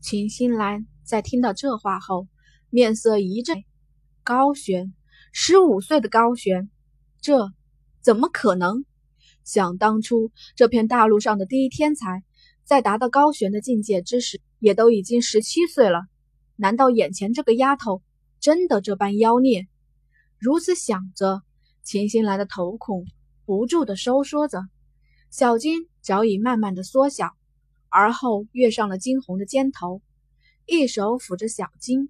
秦心兰在听到这话后，面色一震。高悬，十五岁的高悬，这怎么可能？想当初，这片大陆上的第一天才，在达到高悬的境界之时，也都已经十七岁了。难道眼前这个丫头真的这般妖孽？如此想着，秦心兰的瞳孔不住的收缩着，小金早已慢慢的缩小，而后跃上了金红的肩头，一手抚着小金。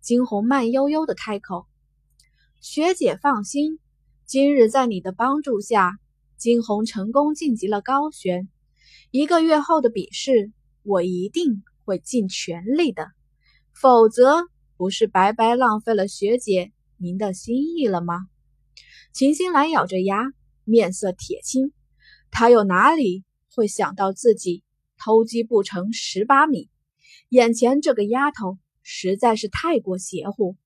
金红慢悠悠的开口：“学姐放心，今日在你的帮助下。”金红成功晋级了高悬，一个月后的比试，我一定会尽全力的，否则不是白白浪费了学姐您的心意了吗？秦心兰咬着牙，面色铁青，她又哪里会想到自己偷鸡不成蚀把米？眼前这个丫头实在是太过邪乎，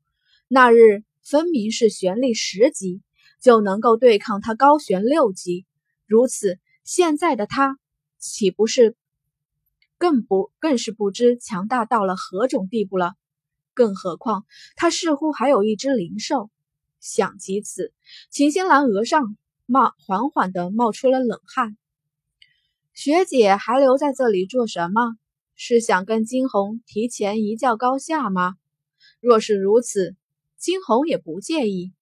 那日分明是玄力十级。就能够对抗他高悬六级，如此现在的他岂不是更不更是不知强大到了何种地步了？更何况他似乎还有一只灵兽。想及此，秦心兰额上冒缓缓的冒出了冷汗。学姐还留在这里做什么？是想跟金红提前一较高下吗？若是如此，金红也不介意。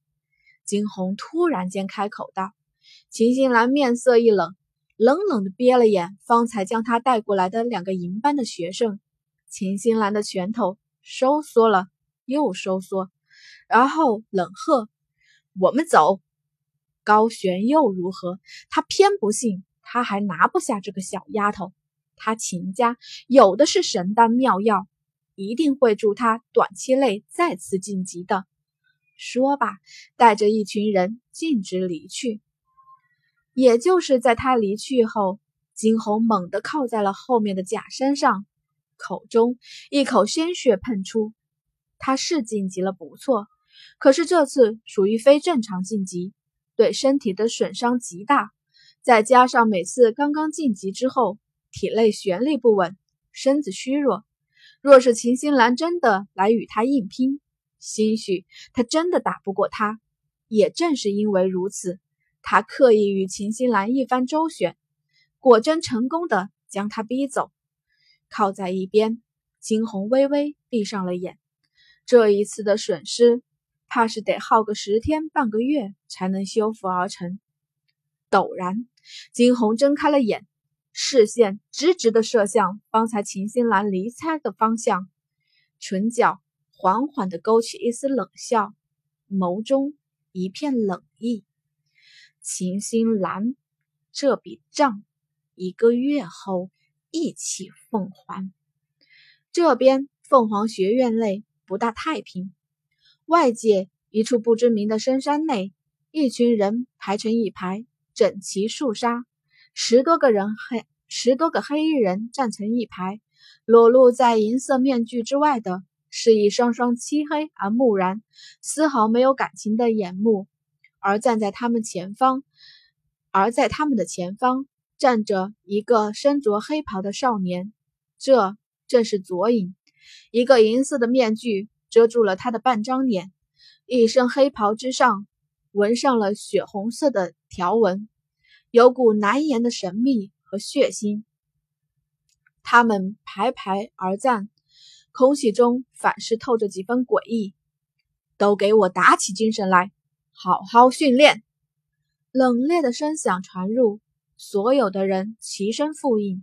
金红突然间开口道：“秦心兰面色一冷，冷冷的瞥了眼方才将她带过来的两个银班的学生。秦心兰的拳头收缩了又收缩，然后冷喝：‘我们走！’高悬又如何？他偏不信，他还拿不下这个小丫头。他秦家有的是神丹妙药，一定会助他短期内再次晋级的。”说罢，带着一群人径直离去。也就是在他离去后，金红猛地靠在了后面的假山上，口中一口鲜血喷出。他是晋级了，不错，可是这次属于非正常晋级，对身体的损伤极大。再加上每次刚刚晋级之后，体内玄力不稳，身子虚弱。若是秦心兰真的来与他硬拼，兴许他真的打不过他，也正是因为如此，他刻意与秦心兰一番周旋，果真成功的将他逼走。靠在一边，金红微微闭上了眼。这一次的损失，怕是得耗个十天半个月才能修复而成。陡然，金红睁开了眼，视线直直的射向方才秦心兰离开的方向，唇角。缓缓地勾起一丝冷笑，眸中一片冷意。秦心兰，这笔账一个月后一起奉还。这边凤凰学院内不大太平，外界一处不知名的深山内，一群人排成一排，整齐肃杀，十多个人黑十多个黑衣人站成一排，裸露在银色面具之外的。是一双双漆黑而木然、丝毫没有感情的眼目，而站在他们前方，而在他们的前方站着一个身着黑袍的少年，这正是左影。一个银色的面具遮住了他的半张脸，一身黑袍之上纹上了血红色的条纹，有股难言的神秘和血腥。他们排排而站。空气中反是透着几分诡异。都给我打起精神来，好好训练！冷冽的声响传入，所有的人齐声复应，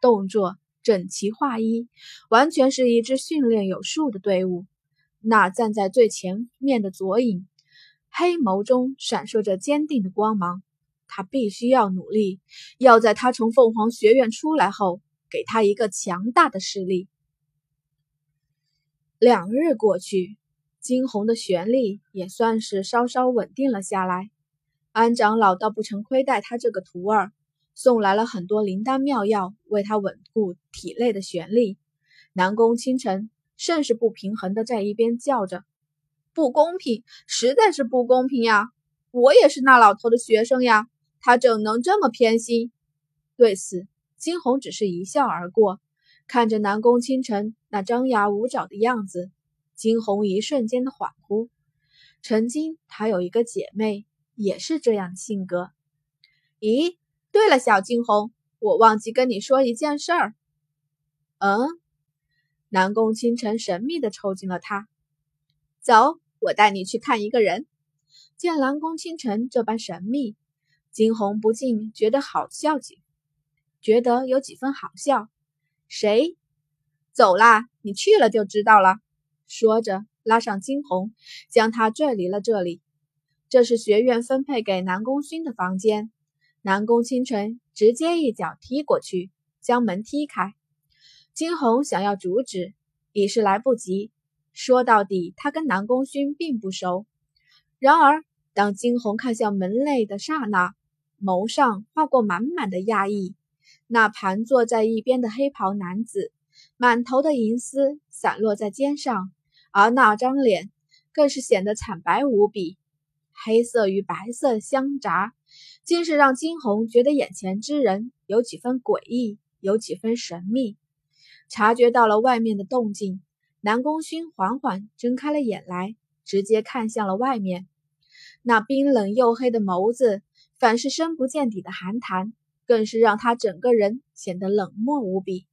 动作整齐划一，完全是一支训练有素的队伍。那站在最前面的左影，黑眸中闪烁着坚定的光芒。他必须要努力，要在他从凤凰学院出来后，给他一个强大的势力。两日过去，金红的玄力也算是稍稍稳定了下来。安长老倒不曾亏待他这个徒儿，送来了很多灵丹妙药，为他稳固体内的玄力。南宫清晨甚是不平衡的在一边叫着：“不公平，实在是不公平呀！我也是那老头的学生呀，他怎能这么偏心？”对此，金红只是一笑而过，看着南宫清晨那张牙舞爪的样子，金红一瞬间的恍惚。曾经她有一个姐妹，也是这样的性格。咦，对了，小金红，我忘记跟你说一件事儿。嗯，南宫清晨神秘的凑近了她，走，我带你去看一个人。见南宫清晨这般神秘，惊鸿不禁觉得好笑几，觉得有几分好笑。谁？走啦，你去了就知道了。说着，拉上惊鸿，将他拽离了这里。这是学院分配给南宫勋的房间。南宫清晨直接一脚踢过去，将门踢开。惊鸿想要阻止，已是来不及。说到底，他跟南宫勋并不熟。然而，当惊鸿看向门内的刹那，眸上划过满满的讶异。那盘坐在一边的黑袍男子，满头的银丝散落在肩上，而那张脸更是显得惨白无比，黑色与白色相杂，竟是让惊鸿觉得眼前之人有几分诡异，有几分神秘。察觉到了外面的动静，南宫勋缓缓睁开了眼来，直接看向了外面。那冰冷黝黑的眸子，反是深不见底的寒潭，更是让他整个人显得冷漠无比。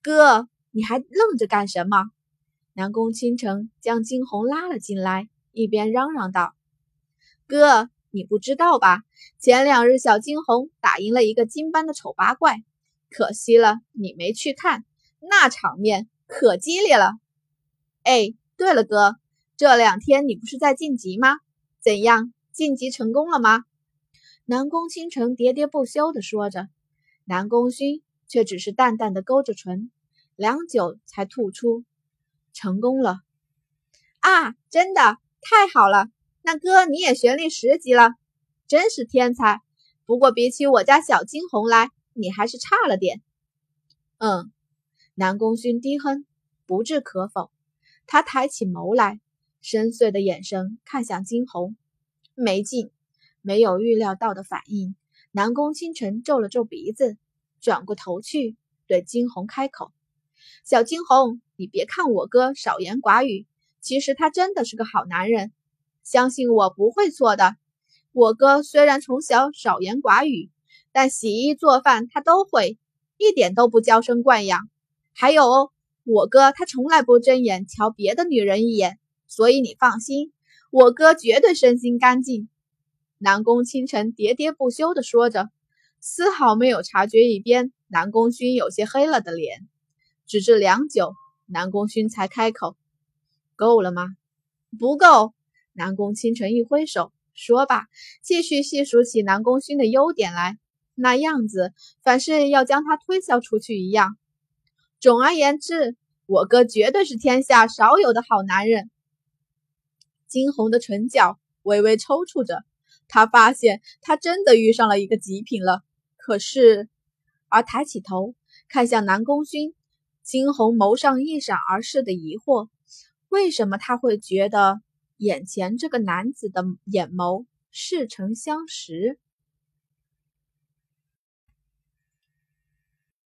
哥，你还愣着干什么？南宫倾城将惊鸿拉了进来，一边嚷嚷道：“哥，你不知道吧？前两日小惊鸿打赢了一个金斑的丑八怪，可惜了你没去看，那场面可激烈了。哎，对了，哥，这两天你不是在晋级吗？”怎样晋级成功了吗？南宫倾城喋喋不休地说着，南宫勋却只是淡淡的勾着唇，良久才吐出：“成功了啊！真的太好了！那哥你也学力十级了，真是天才。不过比起我家小惊鸿来，你还是差了点。”嗯，南宫勋低哼，不置可否。他抬起眸来。深邃的眼神看向金红，没劲，没有预料到的反应。南宫清晨皱了皱鼻子，转过头去对金红开口：“小金红，你别看我哥少言寡语，其实他真的是个好男人。相信我不会错的。我哥虽然从小少言寡语，但洗衣做饭他都会，一点都不娇生惯养。还有哦，我哥他从来不睁眼瞧别的女人一眼。”所以你放心，我哥绝对身心干净。”南宫清晨喋喋不休地说着，丝毫没有察觉一边南宫勋有些黑了的脸。直至良久，南宫勋才开口：“够了吗？”“不够。”南宫清晨一挥手，说罢，继续细数起南宫勋的优点来，那样子反是要将他推销出去一样。总而言之，我哥绝对是天下少有的好男人。惊鸿的唇角微微抽搐着，他发现他真的遇上了一个极品了。可是，而抬起头看向南宫勋，惊鸿眸上一闪而逝的疑惑：为什么他会觉得眼前这个男子的眼眸似曾相识？